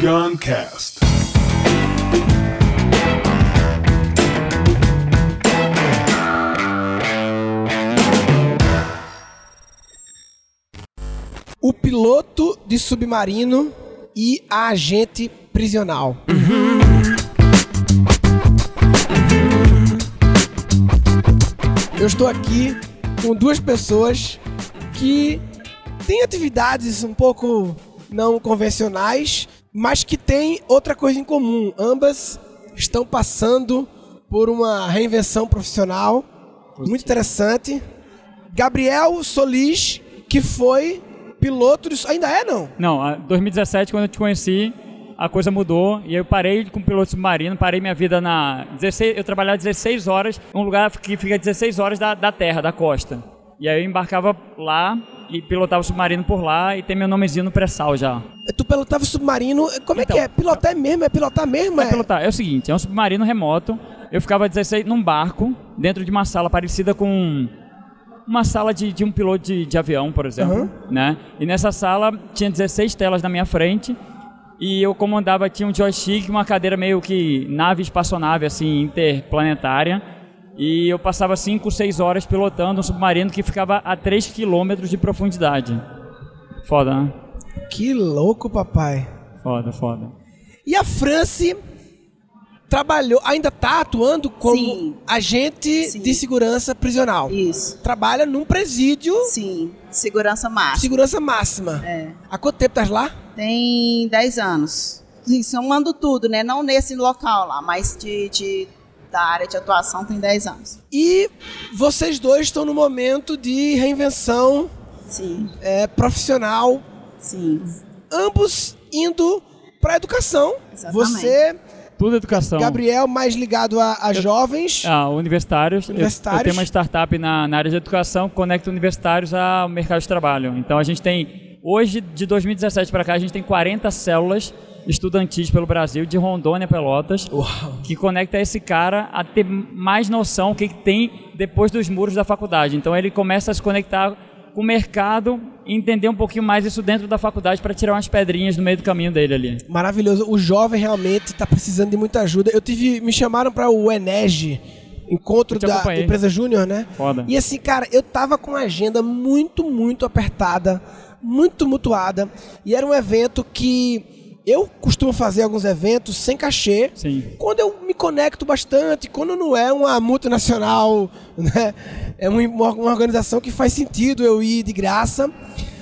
Guncast. O piloto de submarino e a agente prisional. Eu estou aqui com duas pessoas que têm atividades um pouco não convencionais, mas que têm outra coisa em comum. Ambas estão passando por uma reinvenção profissional muito interessante. Gabriel Solis, que foi piloto de... Ainda é, não? Não, a- 2017, quando eu te conheci, a coisa mudou e eu parei com piloto submarino, parei minha vida na 16, eu trabalhava 16 horas, um lugar que fica 16 horas da, da terra, da costa. E aí eu embarcava lá e pilotava o submarino por lá e tem meu nomezinho no pré-sal já. Tu pilotava submarino. Como é Então, que é? Pilotar é mesmo? É pilotar mesmo? É pilotar. É o seguinte, é um submarino remoto. Eu ficava 16 num barco, dentro de uma sala parecida com uma sala de, de um piloto de, de avião, por exemplo, né? E nessa sala tinha 16 telas na minha frente e eu comandava tinha um joystick, uma cadeira meio que nave espaçonave assim interplanetária. E eu passava 5, 6 horas pilotando um submarino que ficava a 3 quilômetros de profundidade. Foda, né? Que louco, papai. Foda, foda. E a France trabalhou, ainda tá atuando como Sim. agente Sim. de segurança prisional. Isso. Trabalha num presídio Sim. Segurança máxima. segurança máxima. É. Há quanto tempo estás lá? Tem 10 anos. Sim, somando tudo, né? Não nesse local lá, mas de, de- da área de atuação tem 10 anos. E vocês dois estão no momento de reinvenção Sim, é, profissional, sim. ambos indo para educação. Exatamente. Você, Tudo educação. Gabriel, mais ligado a, a jovens. Ah, universitários. Eu- Universitários. Eu, tenho uma startup na, na área de educação que conecta universitários ao mercado de trabalho. Então a gente tem, hoje, de 2017 para cá, a gente tem 40 células estudantis pelo Brasil, de Rondônia Pelotas, Uau. que conecta esse cara a ter mais noção o que, tem depois dos muros da faculdade. Então ele começa a se conectar com o mercado e entender um pouquinho mais isso dentro da faculdade para tirar umas pedrinhas no meio do caminho dele ali. Maravilhoso. O jovem realmente está precisando de muita ajuda. Eu tive, me chamaram para o Enege, encontro da acompanhei. empresa Júnior, né? Foda. E assim, cara, eu tava com uma agenda muito, muito apertada, muito mutuada, e era um evento que eu costumo fazer alguns eventos sem cachê. Sim. Quando eu me conecto bastante, quando não é uma multinacional, né? É uma, uma organização que faz sentido eu ir de graça.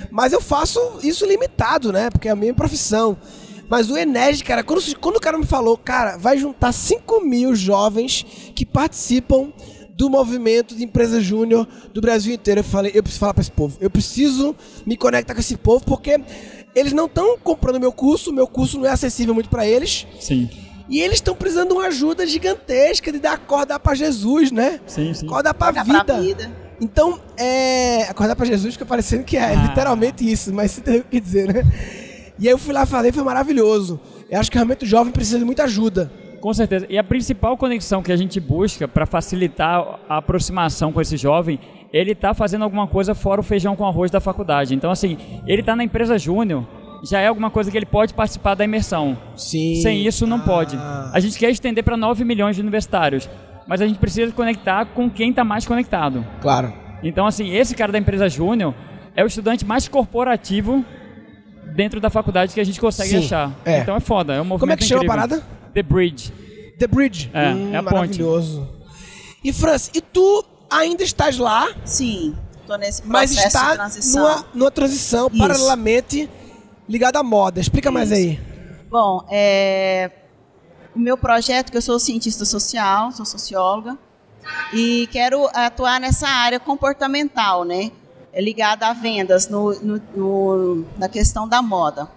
Mas eu faço isso limitado, né? Porque é a minha profissão. Mas o Enege, cara, quando, quando o cara me falou, cara, vai juntar 5 mil jovens que participam do movimento de empresa júnior do Brasil inteiro. Eu falei, eu preciso falar para esse povo. Eu preciso me conectar com esse povo porque eles não estão comprando meu curso, meu curso não é acessível muito para eles. Sim. E eles estão precisando de uma ajuda gigantesca de dar acordar para Jesus, né? Sim, sim. Acordar para vida. pra vida. Então, é, acordar para Jesus fica parecendo que é Ah. literalmente isso, mas você tem o que dizer, né? E aí eu fui lá falei, foi maravilhoso. Eu acho que realmente o jovem precisa de muita ajuda. Com certeza. E a principal conexão que a gente busca para facilitar a aproximação com esse jovem, ele está fazendo alguma coisa fora o feijão com arroz da faculdade. Então, assim, ele está na empresa júnior, já é alguma coisa que ele pode participar da imersão. Sim. Sem isso, não pode. Ah. A gente quer estender para 9 milhões de universitários, mas a gente precisa conectar com quem está mais conectado. Claro. Então, assim, esse cara da empresa júnior é o estudante mais corporativo dentro da faculdade que a gente consegue Sim, achar. é. Então é foda, é um movimento Como é que chama a parada? The Bridge. The Bridge. É, Hum, é a ponte. Maravilhoso. E França, e tu ainda estás lá, Sim. Tô nesse mas processo de transição. numa, numa transição Isso. paralelamente ligada à moda. Explica mais aí. Bom, é, o meu projeto, que eu sou cientista social, sou socióloga, e quero atuar nessa área comportamental, né? É ligada a vendas no, no- no- na questão da moda.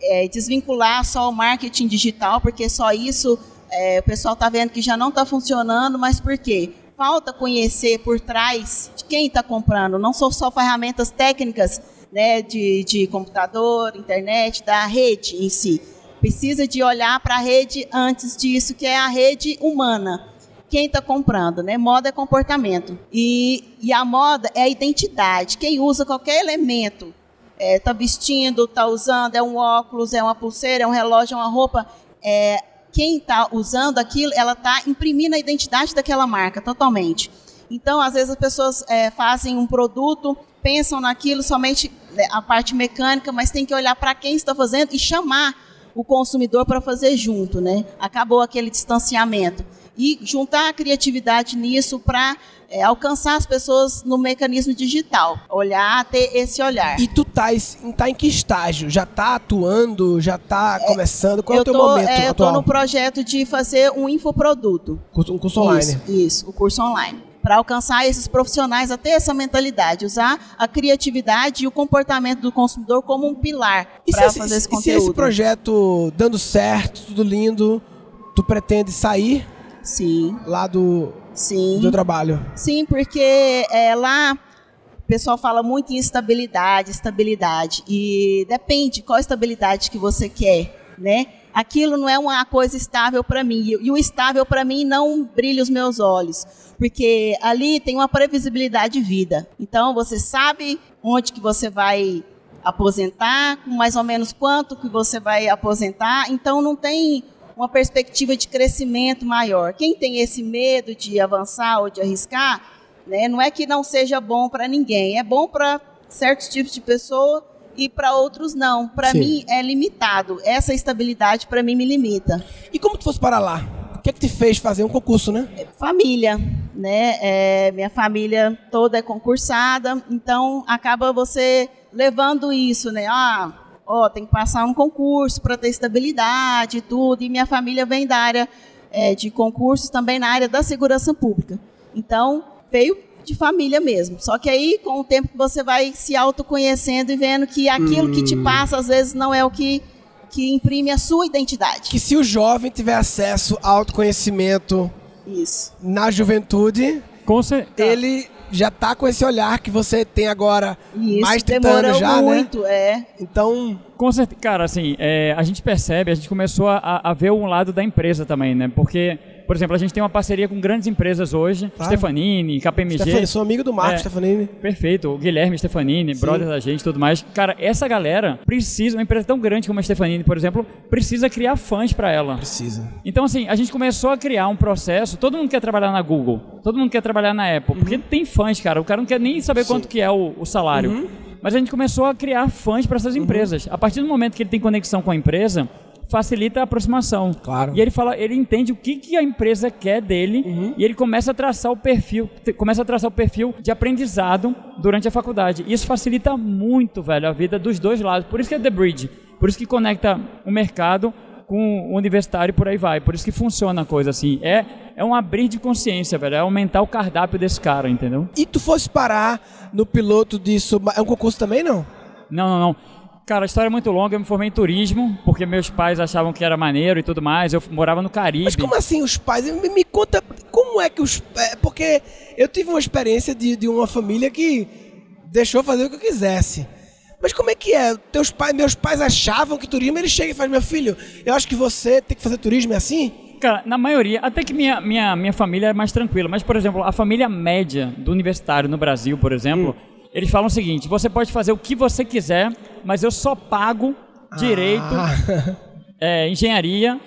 É, desvincular só o marketing digital, porque só isso é, o pessoal está vendo que já não está funcionando, mas por quê? Falta conhecer por trás de quem está comprando, não são só ferramentas técnicas né, de, de computador, internet, da rede em si. Precisa de olhar para a rede antes disso, que é a rede humana. Quem está comprando, né? Moda é comportamento. E, e a moda é a identidade. Quem usa qualquer elemento é, tá vestindo, tá usando, é um óculos, é uma pulseira, é um relógio, é uma roupa. É, quem está usando aquilo, ela está imprimindo a identidade daquela marca totalmente. Então, às vezes as pessoas é, fazem um produto, pensam naquilo somente né, a parte mecânica, mas tem que olhar para quem está fazendo e chamar o consumidor para fazer junto, né? Acabou aquele distanciamento e juntar a criatividade nisso para é, alcançar as pessoas no mecanismo digital. Olhar, ter esse olhar. E tu tá, tá em que estágio? Já tá atuando? Já tá é, começando? Qual é o teu tô, momento é, Eu estou no projeto de fazer um infoproduto. Um curso online. Isso, isso o curso online para alcançar esses profissionais a ter essa mentalidade, usar a criatividade e o comportamento do consumidor como um pilar para fazer esse conteúdo. E se esse projeto dando certo, tudo lindo, tu pretende sair Sim. lá do, Sim. do trabalho? Sim, porque é, lá o pessoal fala muito em estabilidade, estabilidade. E depende qual estabilidade que você quer, né? Aquilo não é uma coisa estável para mim. E o estável para mim não brilha os meus olhos. Porque ali tem uma previsibilidade de vida. Então você sabe onde que você vai aposentar, mais ou menos quanto que você vai aposentar. Então não tem uma perspectiva de crescimento maior. Quem tem esse medo de avançar ou de arriscar, né, não é que não seja bom para ninguém, é bom para certos tipos de pessoa e para outros não. Para mim é limitado. Essa estabilidade para mim me limita. E como tu fosse para lá? O que é que te fez fazer um concurso, né? Família, né? É, minha família toda é concursada, então acaba você levando isso, né? Ah, ó, tem que passar um concurso para ter estabilidade e tudo. E minha família vem da área é, de concursos também na área da segurança pública. Então, veio de família mesmo. Só que aí, com o tempo que você vai se autoconhecendo e vendo que aquilo hum. que te hum. passa, às vezes, não é o que, que imprime a sua identidade. Que se o jovem tiver acesso ao autoconhecimento Isso. na juventude, ele já tá com esse olhar que você tem agora Isso, mais de 30 anos já, muito, né? é. Então... Com certeza, cara, assim, é, a gente percebe, a gente começou a, a ver um lado da empresa também, né? Porque por exemplo, a gente tem uma parceria com grandes empresas hoje, claro. Stefanini, KPMG. Stefanini, sou amigo do Marco é, Stefanini. Perfeito, o Guilherme Stefanini, Sim. brother da gente e tudo mais. Cara, essa galera precisa, uma empresa tão grande como a Stefanini, por exemplo, precisa criar fãs para ela. Precisa. Então, assim, a gente começou a criar um processo, todo mundo quer trabalhar na Google, todo mundo quer trabalhar na Apple, uhum. porque tem fãs, cara, o cara não quer nem saber Sim. quanto que é o, o salário. Uhum. Mas a gente começou a criar fãs para essas uhum. empresas. A partir do momento que ele tem conexão com a empresa, facilita a aproximação. Claro. E ele fala, ele entende o que, que a empresa quer dele uhum. e ele começa a traçar o perfil, começa a traçar o perfil de aprendizado durante a faculdade. Isso facilita muito, velho, a vida dos dois lados. Por isso que é The Bridge. Por isso que conecta o mercado com o universitário e por aí vai. Por isso que funciona a coisa assim. É, é um abrir de consciência, velho. É aumentar o cardápio desse cara, entendeu? E tu fosse parar no piloto disso. É um concurso também, não? Não, não, não. Cara, a história é muito longa. Eu me formei em turismo, porque meus pais achavam que era maneiro e tudo mais. Eu morava no Caribe. Mas como assim os pais? Me, me conta como é que os. É, porque eu tive uma experiência de, de uma família que deixou fazer o que eu quisesse. Mas como é que é? Teus pais, meus pais achavam que turismo, eles chegam e fazem, meu filho, eu acho que você tem que fazer turismo, é assim? Cara, na maioria, até que minha, minha, minha família é mais tranquila, mas, por exemplo, a família média do universitário no Brasil, por exemplo, hum eles falam o seguinte: você pode fazer o que você quiser, mas eu só pago direito, ah. é, engenharia,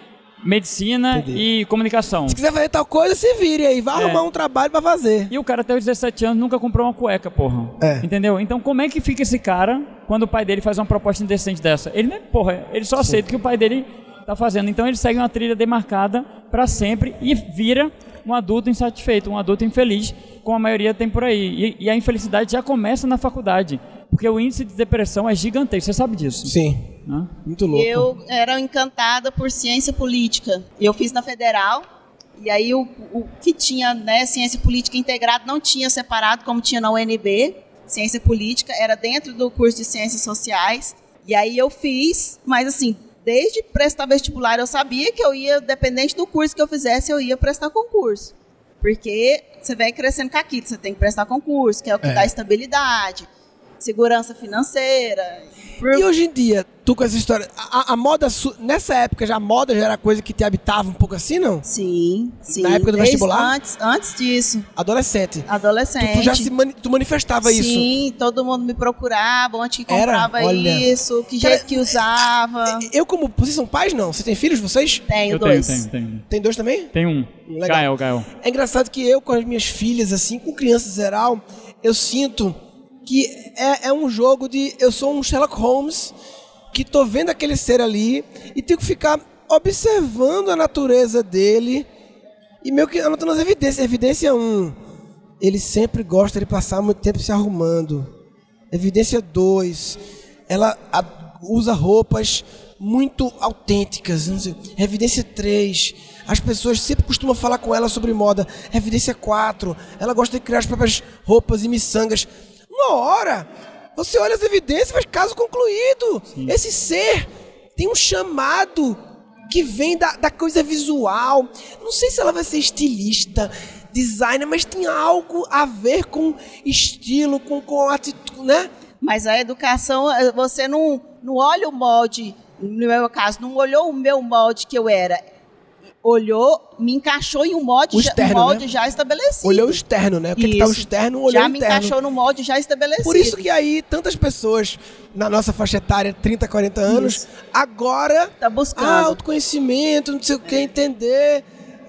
medicina Entendi. e comunicação. Se quiser fazer tal coisa, se vire aí, vai é. arrumar um trabalho para fazer. E o cara até os 17 anos nunca comprou uma cueca, porra. É. Entendeu? Então como é que fica esse cara quando o pai dele faz uma proposta indecente dessa? Ele nem, porra, ele só aceita o que o pai dele tá fazendo. Então ele segue uma trilha demarcada para sempre e vira um adulto insatisfeito, um adulto infeliz, como a maioria tem por aí. E, e, a infelicidade já começa na faculdade, porque o índice de depressão é gigantesco, você sabe disso? Sim. Hã? Muito louco. Eu era encantada por ciência política. Eu fiz na Federal, e aí o, o que tinha, né, ciência política integrada não tinha separado como tinha na UNB. Ciência política era dentro do curso de ciências sociais. E aí eu fiz, mas assim, desde prestar vestibular eu sabia que eu ia, dependente do curso que eu fizesse, eu ia prestar concurso. Porque você vem crescendo com aquilo, você tem que prestar concurso, que é o que é. dá estabilidade. Segurança financeira. E hoje em dia, tu com essa história, a, a moda, nessa época já a moda já era coisa que te habitava um pouco assim, não? Sim, sim. Na época do Desde vestibular? Antes, antes disso, Adolescente. adolescente. Tu, tu já se mani- tu manifestava isso. Sim, todo mundo me procurava, onde que comprava isso, que Cara, jeito que usava. Eu, como. Vocês são pais, não? Vocês têm filhos, vocês? Tenho Eu tenho, dois. tenho, tenho. Tem dois também? Tem um. Legal. Gael, Gael. É engraçado que eu, com as minhas filhas, assim, com crianças em geral, eu sinto que é, é um jogo de. Eu sou um Sherlock Holmes que tô vendo aquele ser ali e tenho que ficar observando a natureza dele e meio que anotando as evidências. Evidência 1. Ele sempre gosta de passar muito tempo se arrumando. Evidência 2. Ela usa roupas muito autênticas. Evidência 3. As pessoas sempre costumam falar com ela sobre moda. Evidência 4. Ela gosta de criar as próprias roupas e miçangas. Uma hora, você olha as evidências e faz caso concluído. Esse ser tem um chamado que vem da, da coisa visual. Não sei se ela vai ser estilista, designer, mas tem algo a ver com estilo, com, com atitude, né? Mas a educação, eh, você não, não olha o molde, no meu caso, não olhou o meu molde que eu era. Olhou, me encaixou em um molde, O já, externo, um molde né? já estabelecido. Olhou o externo, né? O que, que tá o externo, olhou já o me interno. encaixou no molde já estabelecido. Por isso que aí tantas pessoas na nossa faixa etária, 30, 40 anos, Isso. agora Tá buscando. ah, autoconhecimento, não sei o que, entender.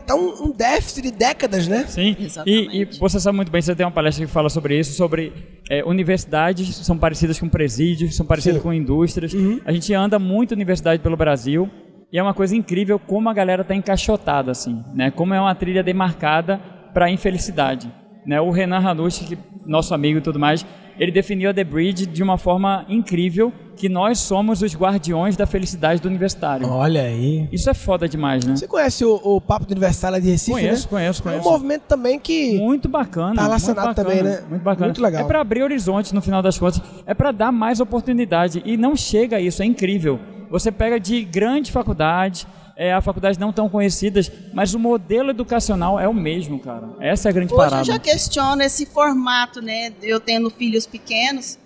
Tá um, um déficit de décadas, né? Sim, Exatamente. e, e você sabe muito bem, você tem uma palestra que fala sobre isso, sobre é, universidades são parecidas com presídios, são parecidas Sim. com indústrias. A gente anda muito universidade pelo Brasil e é uma coisa incrível como a galera está encaixotada, assim, né? Como é uma trilha demarcada para a infelicidade. Né? O Renan Hanush, que nosso amigo e tudo mais, ele definiu a The Bridge de uma forma incrível, que nós somos os guardiões da felicidade do universitário. Olha aí. Isso é foda demais, né? Você conhece o, o Papo do Universal de Recife, Conheço, né? conheço, É um conheço. movimento também que... Muito bacana. Tá relacionado muito bacana, também, né? Muito bacana. Muito legal. É para abrir horizontes no final das contas. É para dar mais oportunidade. E não chega a isso, é incrível. Você pega de grandes faculdades, é, a faculdades não tão conhecidas, mas o modelo educacional é o mesmo, cara. Essa é a grande Hoje parada. eu já questiono esse formato, né? Eu tendo filhos pequenos,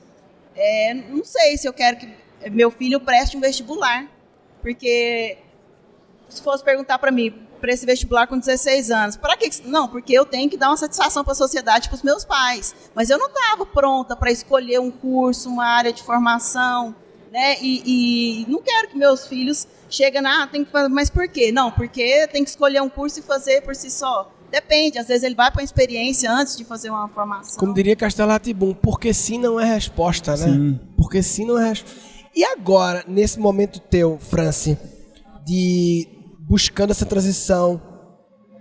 é, não sei se eu quero que meu filho preste um vestibular. Porque se fosse perguntar para mim, para esse vestibular com 16 anos, para que- Não, porque eu tenho que dar uma satisfação para a sociedade, para os meus pais. Mas eu não estava pronta para escolher um curso, uma área de formação, né? E, e não quero que meus filhos cheguem na, ah, tem que fazer, mas por quê? Não, porque tem que escolher um curso e fazer por si só. Depende, às vezes ele vai para uma experiência antes de fazer uma formação. Como diria Castelo Ratibum, porque sim não é resposta, né? Sim. Porque sim não é resposta. E agora, nesse momento teu, Franci, de buscando essa transição,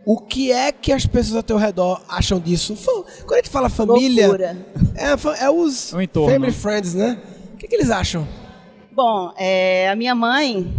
o que é que as pessoas ao teu redor acham disso? Quando a gente fala família, Loucura. é, é os O entorno. family friends, né? O que, que eles acham? Bom, é, a minha mãe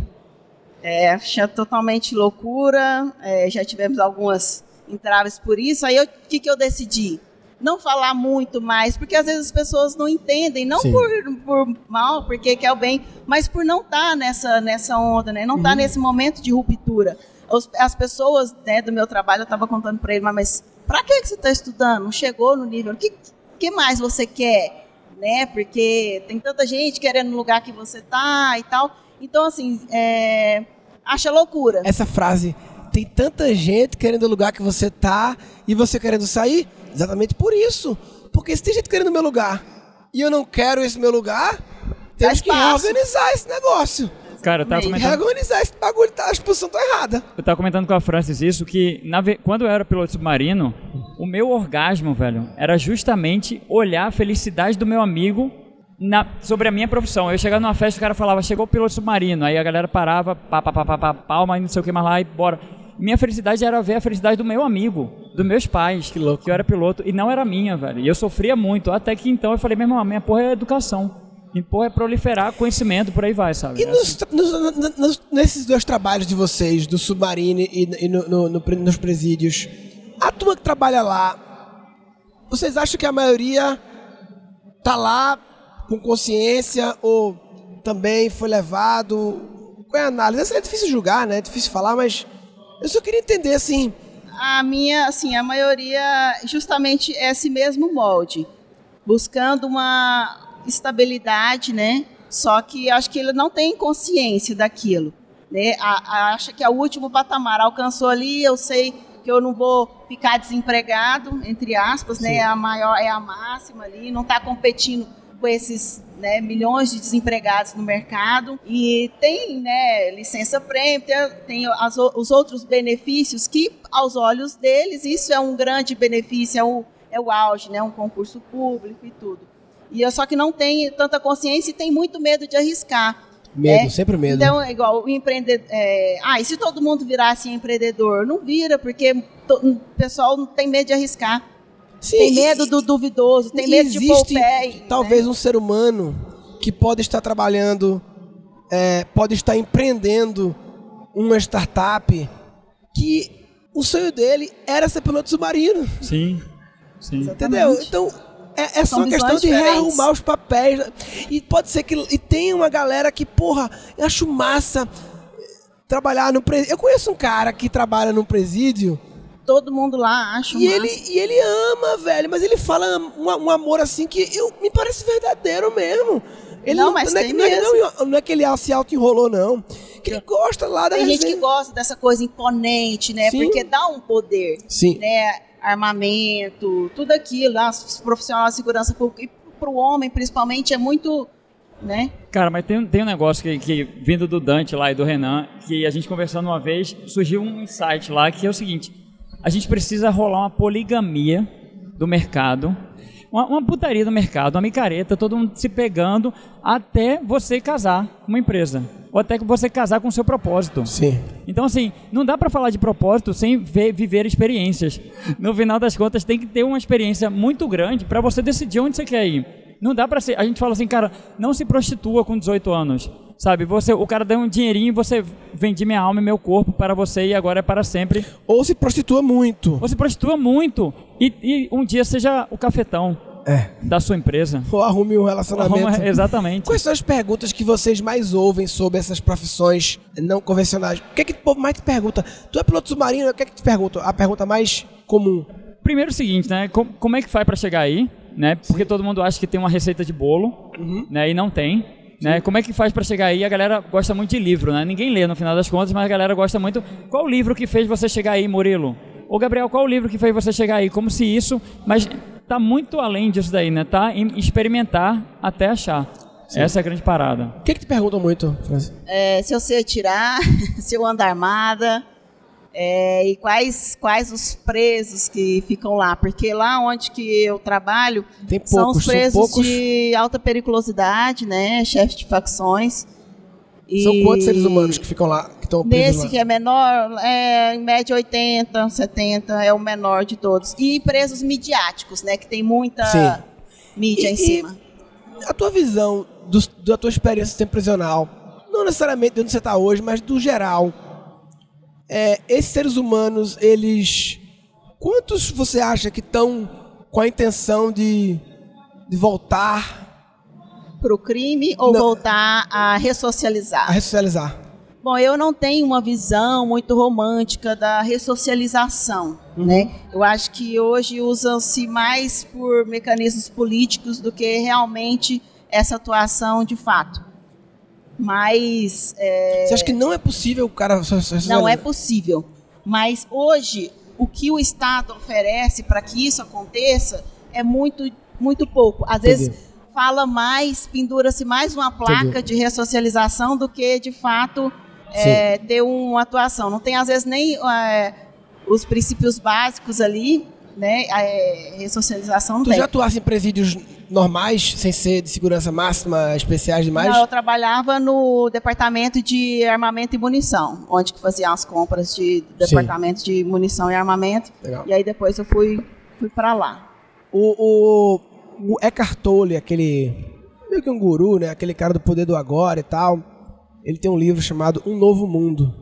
é, acha totalmente loucura, é, já tivemos algumas entraves por isso. Aí o que, que eu decidi? Não falar muito mais, porque às vezes as pessoas não entendem, não por, por mal, porque quer o bem, mas por não estar nessa, nessa onda, né? não estar Uhum. nesse momento de ruptura. Os- as pessoas né, do meu trabalho, eu estava contando para ele, mas, mas para que, que você está estudando? Não chegou no nível? O que, que mais você quer? Né? Porque tem tanta gente querendo no lugar que você tá e tal. Então, assim, é, acha loucura. Essa frase, tem tanta gente querendo o lugar que você tá e você querendo sair? Exatamente por isso. Porque se tem gente querendo o meu lugar e eu não quero esse meu lugar, temos que espaço. reorganizar esse negócio. Cara, eu tava comentando, Reorganizar esse bagulho, tá, a posição tá errada. eu tava comentando com a Francis isso, que na ve- quando eu era piloto submarino, o meu orgasmo, velho, era justamente olhar a felicidade do meu amigo na- sobre a minha profissão. Eu chegava numa festa, o cara falava, chegou o piloto submarino, aí a galera parava, pá, pá, pá, pá, pá, palma, e não sei o que mais lá, e bora. Minha felicidade era ver a felicidade do meu amigo, dos meus pais, Que louco. eu era piloto, e não era minha, velho. E eu sofria muito, até que então eu falei, meu irmão, a minha porra é educação. Minha porra é proliferar conhecimento, por aí vai, sabe? E nos, nos- nos- nos- nesses dois trabalhos de vocês, do submarino e, e no- no- no nos presídios, a turma que trabalha lá, vocês acham que a maioria tá lá com consciência ou também foi levado? Qual é a análise? É difícil julgar, né? É difícil falar, mas eu só queria entender assim. A minha, assim, a maioria justamente é esse mesmo molde, buscando uma estabilidade, né? Só que acho que ele não tem consciência daquilo. Né? A, a, acha que é o último patamar. Alcançou ali, eu sei que eu não vou ficar desempregado, entre aspas, né? É a maior, é a máxima ali, não está competindo com esses né, milhões de desempregados no mercado e tem né, licença prêmio, tem, tem as, os outros benefícios que, aos olhos deles, isso é um grande benefício, é o, é o auge, né, um concurso público e tudo. E só que não tem tanta consciência e tem muito medo de arriscar. Medo, né? sempre medo. Então, é igual o empreendedor. É, ah, e se todo mundo virasse empreendedor? Não vira, porque to, o pessoal tem medo de arriscar. Sim, tem medo do duvidoso, tem medo de pôr pé. Né? Talvez né? um ser humano que pode estar trabalhando, é, pode estar empreendendo uma startup que o sonho dele era ser piloto submarino. Sim. Sim. Entendeu? Então, é, é só questão de rearrumar os papéis. E pode ser que. E tem uma galera que, porra, eu acho massa trabalhar no presídio. Eu conheço um cara que trabalha no presídio. Todo mundo lá acha. E ele, e ele ama, velho, mas ele fala um, um amor assim que eu, me parece verdadeiro mesmo. Ele não, não mas não, é, não, é, não, não, é que ele se auto-enrolou, não. Que ele gosta lá da Tem gente que gosta dessa coisa imponente, né? Sim. Porque dá um poder. Sim. Né? Armamento, tudo aquilo, os profissionais de segurança pública, e para o homem principalmente é muito, né? Cara, mas tem, tem um negócio que, que, vindo do Dante lá e do Renan, que a gente conversando uma vez, surgiu um insight lá, que é o seguinte, a gente precisa rolar uma poligamia do mercado, uma, uma putaria do mercado, uma micareta, todo mundo se pegando até você casar uma empresa ou até que você casar com o seu propósito. Sim. Então, assim, não dá para falar de propósito sem ver, viver experiências. No final das contas, tem que ter uma experiência muito grande para você decidir onde você quer ir. Não dá para ser. A gente fala assim, cara, não se prostitua com 18 anos. Sabe, você, o cara deu um dinheirinho e você vendi minha alma e meu corpo para você e agora é para sempre. Ou se prostitua muito. Ou se prostitua muito e, e um dia seja o cafetão é. da sua empresa. Ou arrume um relacionamento. Arruma, exatamente. Quais são as perguntas que vocês mais ouvem sobre essas profissões não convencionais? O que é que o povo mais te pergunta? Tu é piloto submarino? O que é que te pergunta? A pergunta mais comum. Primeiro o seguinte, né? Como é que faz para chegar aí? Né? Porque todo mundo acha que tem uma receita de bolo, uhum. né? E não tem. Né? Como é que faz para chegar aí? A galera gosta muito de livro, né? Ninguém lê no final das contas, mas a galera gosta muito. Qual o livro que fez você chegar aí, Murilo? Ô Gabriel, qual o livro que fez você chegar aí? Como se isso, mas tá muito além disso daí, né? Tá em experimentar até achar. Sim. Essa é a grande parada. O que, que te perguntam muito, é, se eu sei atirar, se eu ando armada, é, e quais, quais os presos que ficam lá. Porque lá onde que eu trabalho poucos, são os presos são de alta periculosidade, né? Chefes de facções. E São quantos seres humanos que ficam lá, que estão presos Nesse lá? que é menor, é, em média 80, 70, é o menor de todos. E presos midiáticos, né? Que tem muita Sim. mídia e, em cima. a tua visão do, da tua experiência sem prisional, não necessariamente de onde você está hoje, mas do geral, é, esses seres humanos, eles... Quantos você acha que estão com a intenção de, de voltar para o crime ou não. voltar a ressocializar? A ressocializar. Bom, eu não tenho uma visão muito romântica da ressocialização, uhum. né? Eu acho que hoje usam-se mais por mecanismos políticos do que realmente essa atuação de fato. Mas é... você acha que não é possível o cara não é possível. Mas hoje o que o Estado oferece para que isso aconteça é muito muito pouco. Às Entendi. vezes fala mais, pendura-se mais uma placa de ressocialização do que, de fato, é, ter uma atuação. Não tem, às vezes, nem é, os princípios básicos ali, né? É, ressocialização não tu tem. já atuasse em presídios normais, sem ser de segurança máxima, especiais demais? Não, eu trabalhava no departamento de armamento e munição, onde que fazia as compras de departamento Sim. de munição e armamento. Legal. E aí depois eu fui, fui para lá. O, o, o Eckhart Tolle, aquele meio que um guru, né? Aquele cara do poder do agora e tal. Ele tem um livro chamado Um Novo Mundo,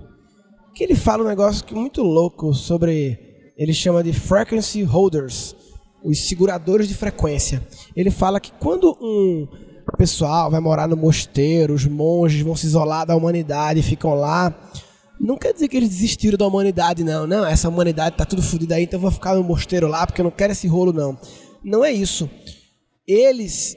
que ele fala um negócio que muito louco sobre ele chama de frequency holders, os seguradores de frequência. Ele fala que quando um pessoal vai morar no mosteiro, os monges vão se isolar da humanidade e ficam lá, não quer dizer que eles desistiram da humanidade, não. Não, essa humanidade tá tudo fodida aí, então eu vou ficar no mosteiro lá porque eu não quero esse rolo, não. Não é isso eles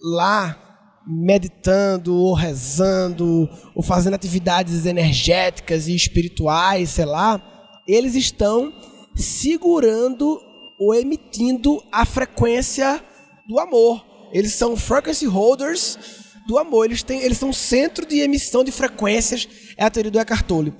lá meditando ou rezando ou fazendo atividades energéticas e espirituais, sei lá, eles estão segurando ou emitindo a frequência do amor. Eles são frequency holders do amor. Eles, têm, eles são centro de emissão de frequências. É a teoria do Eckhart Tolle.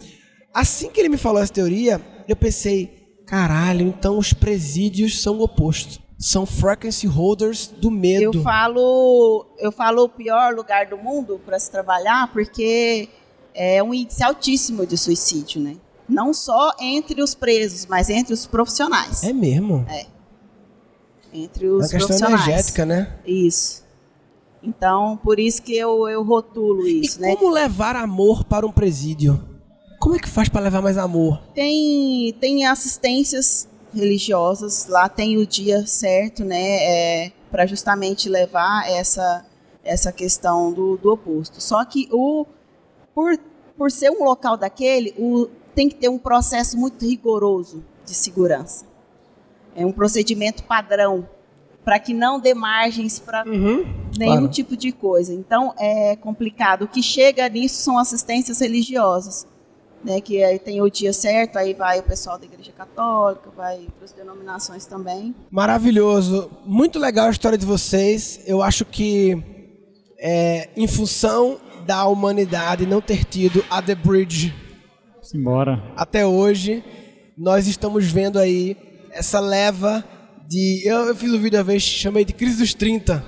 Assim que ele me falou essa teoria, eu pensei, caralho, então os presídios são o oposto. São frequency holders do medo. Eu falo, eu falo o pior lugar do mundo para se trabalhar porque é um índice altíssimo de suicídio, né? Não só entre os presos, mas entre os profissionais. É mesmo? É. Entre os é uma questão profissionais. energética, né? Isso. Então, por isso que eu, eu rotulo isso, e né? como levar amor para um presídio? Como é que faz para levar mais amor? Tem, tem assistências religiosas, lá tem o dia certo, né? É, para justamente levar essa, essa questão do, do oposto. Só que o por, por ser um local daquele, o, tem que ter um processo muito rigoroso de segurança. É um procedimento padrão para que não dê margens para Uhum, nenhum claro. tipo de coisa. Então é complicado. O que chega nisso são assistências religiosas, né? Que aí tem o dia certo, aí vai o pessoal da Igreja Católica, vai para as denominações também. Maravilhoso. Muito legal a história de vocês. Eu acho que é, em função da humanidade não ter tido a The Bridge Simbora. até hoje, nós estamos vendo aí essa leva de. Eu, eu fiz um vídeo uma vez, chamei de crise dos 30.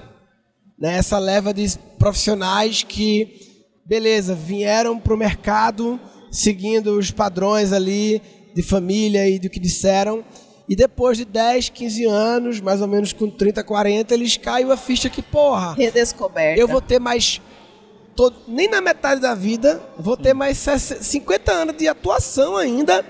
Né? Essa leva de profissionais que, beleza, vieram para o mercado seguindo os padrões ali de família e do que disseram. E depois de 10, 15 anos, mais ou menos com 30, 40, eles caiu a ficha que, porra, Redescoberta. eu vou ter mais. todo- nem na metade da vida, vou ter mais 60 50 anos de atuação ainda.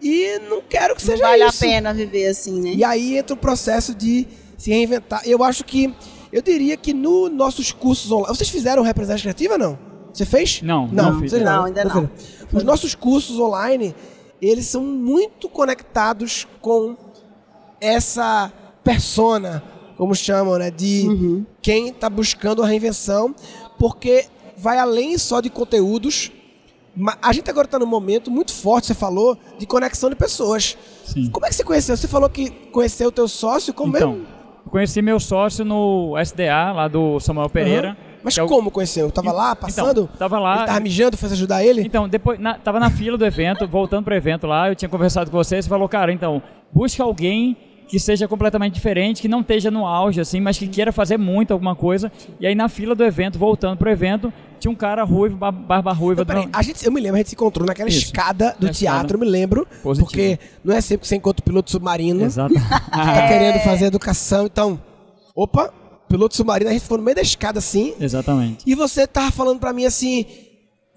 E não quero que Não seja vale isso. a pena viver assim, né? E aí entra o processo de se reinventar. Eu acho que. Eu diria que nos nossos cursos online. Vocês fizeram representação criativa não? Você fez? Não, não, não fiz. vocês Não, ainda não. Os nossos cursos online, eles são muito conectados com essa persona, como chamam, né? De Uhum. quem está buscando a reinvenção, porque vai além só de conteúdos. A gente agora está num momento muito forte, você falou, de conexão de pessoas. Sim. Como é que você conheceu? Você falou que conheceu o teu sócio, como Então, mesmo? eu conheci meu sócio no SDA, lá do Samuel Pereira. Aham. Mas que é o- como conheceu? Tava lá, Então, passando? tava lá- Ele tava mijando, foi ajudar ele? Então, depois, na, tava na fila do evento, voltando pro evento lá, eu tinha conversado com você, você falou, cara, então, busca alguém que seja completamente diferente, que não esteja no auge, assim, mas que queira fazer muito alguma coisa. E aí, na fila do evento, voltando pro evento, tinha um cara ruivo, ba- barba ruiva. Não, peraí, do- a gente, eu me lembro, a gente se encontrou naquela Isso. escada do Na teatro, eu escada. me lembro. Positivo. Porque não é sempre que você encontra o piloto submarino. Exato. Tá querendo fazer educação, então. Opa, piloto submarino, a gente ficou no meio da escada assim. Exatamente. E você tava falando pra mim assim,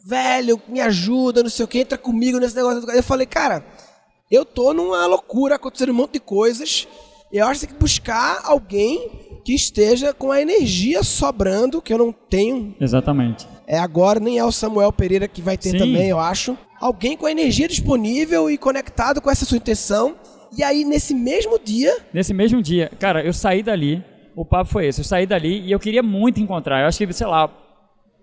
velho, me ajuda, não sei o que, entra comigo nesse negócio. Eu falei, cara, eu tô numa loucura, acontecendo um monte de coisas. Eu acho que tem que buscar alguém que esteja com a energia sobrando, que eu não tenho. Exatamente. É agora, nem é o Samuel Pereira que vai ter Sim. também, eu acho. Alguém com a energia disponível e conectado com essa sua intenção. E aí, nesse mesmo dia, Nesse mesmo dia, cara, eu saí dali, o papo foi esse, eu saí dali e eu queria muito encontrar, eu acho que, sei lá,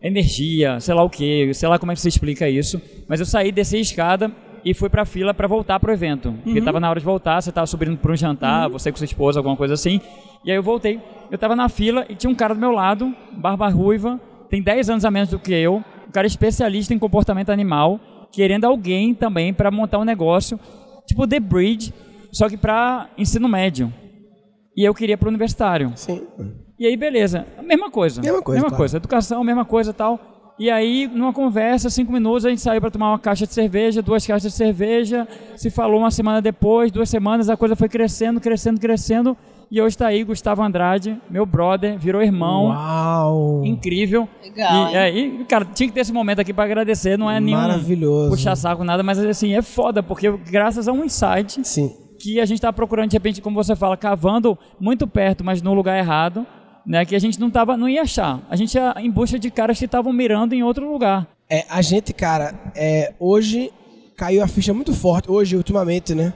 energia, sei lá o que, sei lá como é que se explica isso, mas eu saí, desci a escada e fui pra fila pra voltar pro evento, porque tava na hora de voltar, você tava subindo pra um jantar, você com sua esposa, alguma coisa assim, e aí eu voltei, eu tava na fila e tinha um cara do meu lado, barba ruiva, tem 10 anos a menos do que eu, um cara especialista em comportamento animal, querendo alguém também pra montar um negócio, tipo The Bridge, só que pra ensino médio. E eu queria pro universitário. sim. E aí, beleza. Mesma coisa. Mesma coisa, Mesma claro. coisa. Educação, mesma coisa e tal. E aí, numa conversa, cinco minutos, a gente saiu para tomar uma caixa de cerveja, duas caixas de cerveja. Se falou uma semana depois, duas semanas, a coisa foi crescendo, crescendo, crescendo. E hoje está aí Gustavo Andrade, meu brother, virou irmão. Uau! Incrível. Legal, E, hein? é, e, cara, tinha que ter esse momento aqui para agradecer. Não é nenhum Maravilhoso. puxar saco, nada, mas assim, é foda, porque graças a um insight Sim. Que a gente está procurando, de repente, como você fala, cavando muito perto, mas no lugar errado, né? Que a gente não, tava, não ia achar. A gente ia em busca de caras que estavam mirando em outro lugar. É, a gente, cara, é, hoje caiu a ficha muito forte, hoje, ultimamente, né?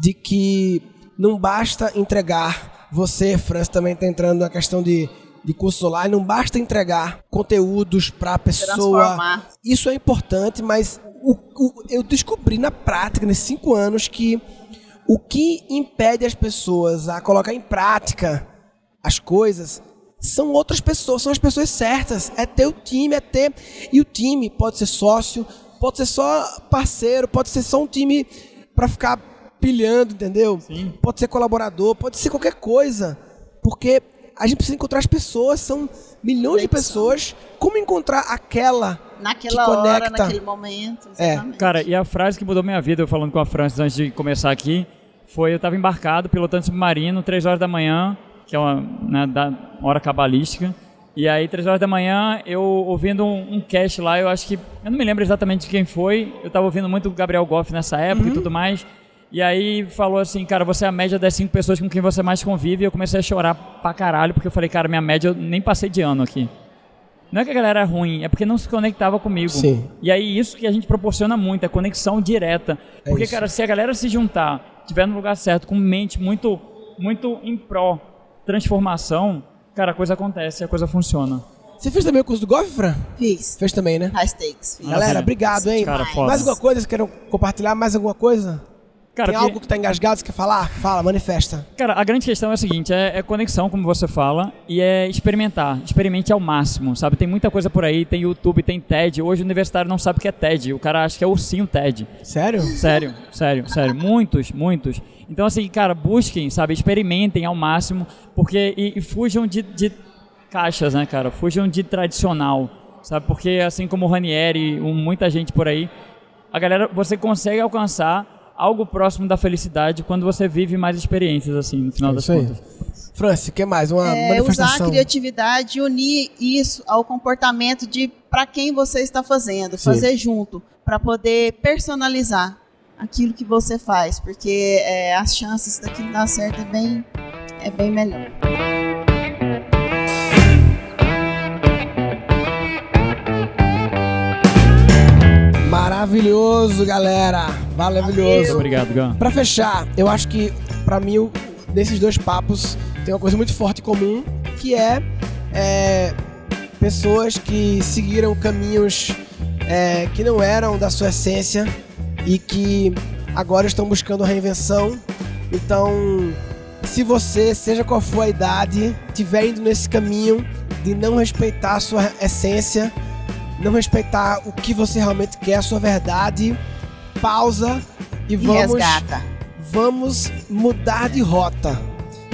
De que não basta entregar. Você, França, também está entrando na questão de de curso online, não basta entregar conteúdos para a pessoa. Isso é importante, mas o, o, eu descobri na prática, nesses cinco anos, que o que impede as pessoas a colocar em prática as coisas são outras pessoas, são as pessoas certas. É ter o time, é ter. E o time pode ser sócio, pode ser só parceiro, pode ser só um time para ficar pilhando, entendeu? Sim. Pode ser colaborador, pode ser qualquer coisa. Porque a gente precisa encontrar as pessoas, são milhões de pessoas. Como encontrar aquela naquela que conecta? hora, naquele momento? É. Exatamente. É. Cara, e a frase que mudou minha vida, eu falando com a Francis antes de começar aqui, foi eu estava embarcado, pilotando submarino, três horas da manhã, que é uma né, da hora cabalística. E aí, três horas da manhã, eu ouvindo um, um cast lá, eu acho que. Eu não me lembro exatamente de quem foi. Eu estava ouvindo muito o Gabriel Goff nessa época uhum. e tudo mais. E aí falou assim, cara, você é a média das cinco pessoas com quem você mais convive. E eu comecei a chorar pra caralho, porque eu falei, cara, minha média eu nem passei de ano aqui. Não é que a galera é ruim, é porque não se conectava comigo. Sim. E aí isso que a gente proporciona muito, é conexão direta. É porque, isso. cara, se a galera se juntar, tiver no lugar certo, com mente muito, muito em pró, transformação, cara, a coisa acontece, a coisa funciona. Você fez também o curso do Golf, Fran? Fiz. Fez também, né? High stakes. Fiz. Galera, obrigado, hein? Cara, Mais alguma coisa? Vocês querem compartilhar mais alguma coisa? Cara, Tem algo que... que tá engasgado, você quer falar? Fala, manifesta. Cara, a grande questão é a seguinte, é, é, conexão, como você fala, e é experimentar. Experimente ao máximo, sabe? Tem muita coisa por aí, tem YouTube, tem TED. Hoje o universitário não sabe o que é TED, o cara acha que é ursinho TED. Sério? Sério, sério, sério. Muitos, muitos. Então, assim, cara, busquem, sabe? Experimentem ao máximo, porque... E, e fujam de, de caixas, né, cara? Fujam de tradicional, sabe? Porque, assim como o Ranieri, muita gente por aí, a galera, você consegue alcançar algo próximo da felicidade quando você vive mais experiências, assim, no final é das contas. Francis, o que mais? Uma é, manifestação. Usar a criatividade e unir isso ao comportamento de para quem você está fazendo, Sim. fazer junto, para poder personalizar aquilo que você faz, porque é, as chances daquilo dar certo é bem, é bem melhor. Maravilhoso, galera. Maravilhoso. Obrigado, Gão. Pra fechar, eu acho que, pra mim, desses dois papos, tem uma coisa muito forte em comum, que é, é pessoas que seguiram caminhos é, que não eram da sua essência e que agora estão buscando a reinvenção. Então, se você, seja qual for a idade, estiver indo nesse caminho de não respeitar a sua essência, não respeitar o que você realmente quer, a sua verdade, pausa e vamos resgata. vamos mudar de rota.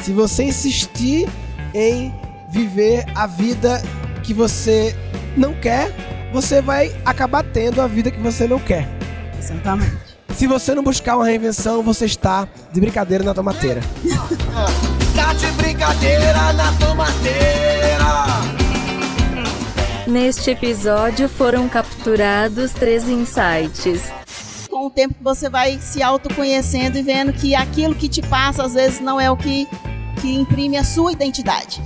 Se você insistir em viver a vida que você não quer, você vai acabar tendo a vida que você não quer. Exatamente. Se você não buscar uma reinvenção, você está de brincadeira na tomateira. tá de brincadeira na tomateira. Neste episódio foram capturados três insights. Com o tempo você vai se autoconhecendo e vendo que aquilo que te passa às vezes não é o que, que imprime a sua identidade.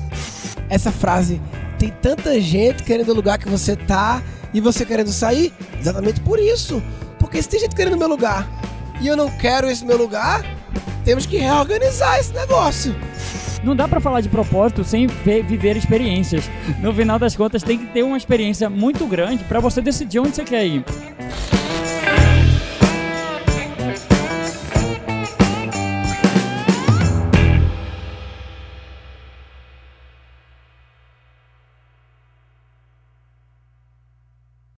Essa frase tem tanta gente querendo o lugar que você tá e você querendo sair, exatamente por isso. Porque se tem gente querendo o meu lugar e eu não quero esse meu lugar, temos que reorganizar esse negócio. Não dá para falar de propósito sem viver experiências. No final das contas, tem que ter uma experiência muito grande para você decidir onde você quer ir.